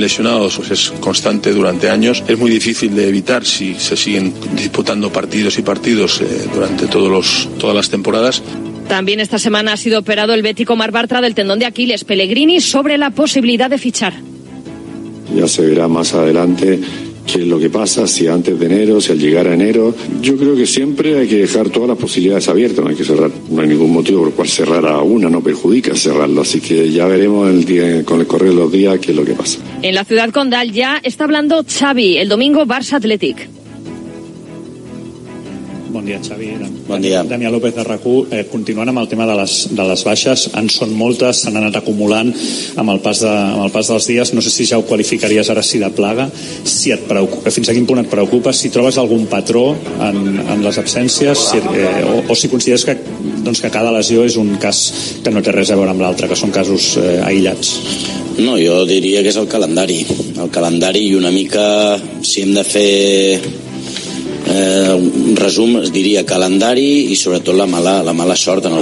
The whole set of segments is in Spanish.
lesionados pues es constante durante años. Es muy difícil de evitar si se siguen disputando partidos y partidos eh, durante todos los, todas las temporadas. También esta semana ha sido operado el bético Mar Bartra del tendón de Aquiles. Pellegrini sobre la posibilidad de fichar. Ya se verá más adelante qué es lo que pasa, si antes de enero, si al llegar a enero. Yo creo que siempre hay que dejar todas las posibilidades abiertas, no hay que cerrar, no hay ningún motivo por el cual cerrar a una, no perjudica cerrarlo, así que ya veremos con el correr de los días qué es lo que pasa. En la ciudad condal ya está hablando Xavi, el domingo Barça Athletic. Bon dia, Xavi. Bon dia. Damià López de RAC1. Eh, continuant amb el tema de les, de les baixes, en són moltes, s'han anat acumulant amb el, pas de, amb el pas dels dies. No sé si ja ho qualificaries ara si de plaga, si et preocupa, fins a quin punt et preocupa, si trobes algun patró en, en les absències si, eh, o, o si consideres que, doncs, que cada lesió és un cas que no té res a veure amb l'altre, que són casos eh, aïllats. No, jo diria que és el calendari. El calendari i una mica, si hem de fer eh, un la mala, la mala en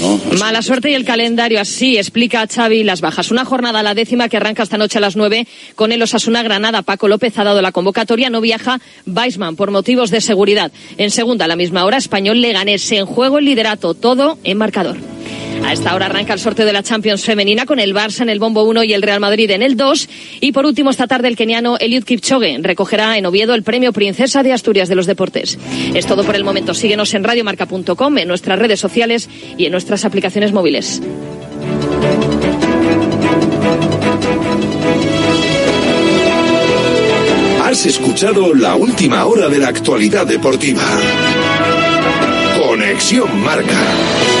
no? Mala suerte y el calendario, así explica Xavi las bajas. Una jornada, la décima, que arranca esta noche a las nueve con el Osasuna Granada. Paco López ha dado la convocatoria, no viaja Weisman por motivos de seguridad. En segunda, a la misma hora, Español Leganés en juego el liderato, todo en marcador. A esta hora arranca el sorteo de la Champions femenina con el Barça en el bombo 1 y el Real Madrid en el 2. Y por último, esta tarde el keniano Eliud Kipchoge recogerá en Oviedo el premio Princesa de Asturias de los Deportes. Es todo por el momento. Síguenos en radiomarca.com, en nuestras redes sociales y en nuestras aplicaciones móviles. Has escuchado la última hora de la actualidad deportiva. Conexión Marca.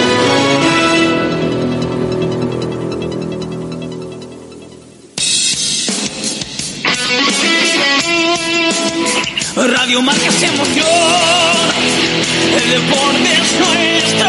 Radio Marca se emoción, el deporte es nuestro.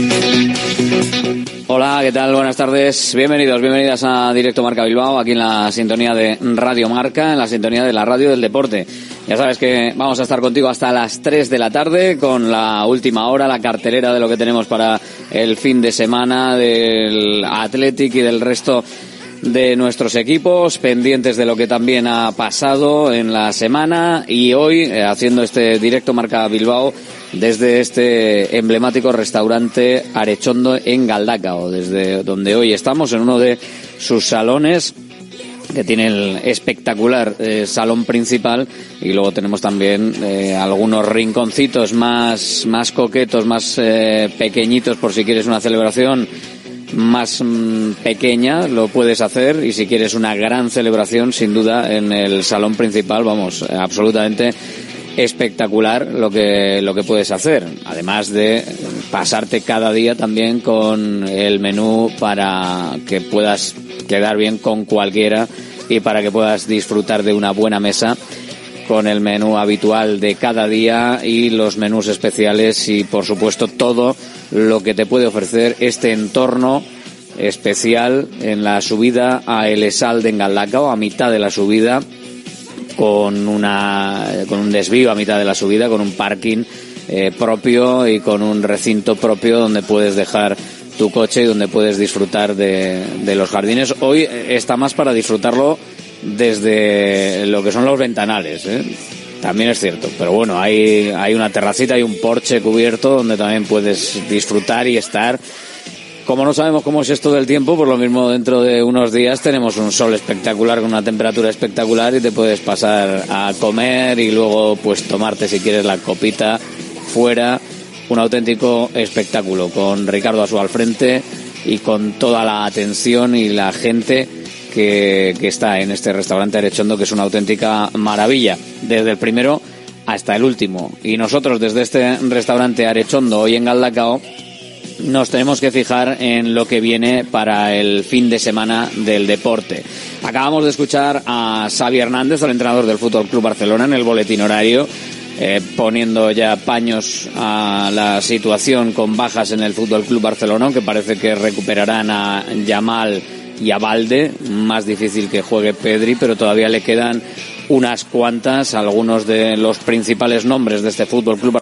¿Qué tal? Buenas tardes. Bienvenidos, bienvenidas a Directo Marca Bilbao, aquí en la sintonía de Radio Marca, en la sintonía de la radio del deporte. Ya sabes que vamos a estar contigo hasta las 3 de la tarde con la última hora, la cartelera de lo que tenemos para el fin de semana del Athletic y del resto de nuestros equipos, pendientes de lo que también ha pasado en la semana y hoy eh, haciendo este directo Marca Bilbao desde este emblemático restaurante Arechondo en Galdacao, desde donde hoy estamos en uno de sus salones que tiene el espectacular eh, salón principal. Y luego tenemos también eh, algunos rinconcitos más más coquetos, más pequeñitos por si quieres una celebración más mm, pequeña lo puedes hacer y si quieres una gran celebración sin duda en el salón principal vamos absolutamente espectacular lo que lo que puedes hacer. Además de pasarte cada día también con el menú para que puedas quedar bien con cualquiera y para que puedas disfrutar de una buena mesa con el menú habitual de cada día y los menús especiales y por supuesto todo lo que te puede ofrecer este entorno especial en la subida a El Esal de Engaldacao, a mitad de la subida, con, una, con un desvío a mitad de la subida, con un parking eh, propio y con un recinto propio donde puedes dejar tu coche y donde puedes disfrutar de, de los jardines. Hoy está más para disfrutarlo desde lo que son los ventanales. ¿eh? También es cierto, pero bueno, hay, hay una terracita, hay un porche cubierto donde también puedes disfrutar y estar. Como no sabemos cómo es esto del tiempo, por lo mismo dentro de unos días tenemos un sol espectacular con una temperatura espectacular y te puedes pasar a comer y luego pues tomarte si quieres la copita fuera. Un auténtico espectáculo con Ricardo Asu al frente y con toda la atención y la gente que, está en este restaurante Arechondo, que es una auténtica maravilla, desde el primero hasta el último. Y nosotros desde este restaurante Arechondo, hoy en Galdacao, nos tenemos que fijar en lo que viene para el fin de semana del deporte. Acabamos de escuchar a Xavi Hernández, el entrenador del Fútbol Club Barcelona, en el boletín horario, eh, poniendo ya paños a la situación con bajas en el Fútbol Club Barcelona, aunque parece que recuperarán a Yamal y a Valde, más difícil que juegue Pedri, pero todavía le quedan unas cuantas, algunos de los principales nombres de este Fútbol Club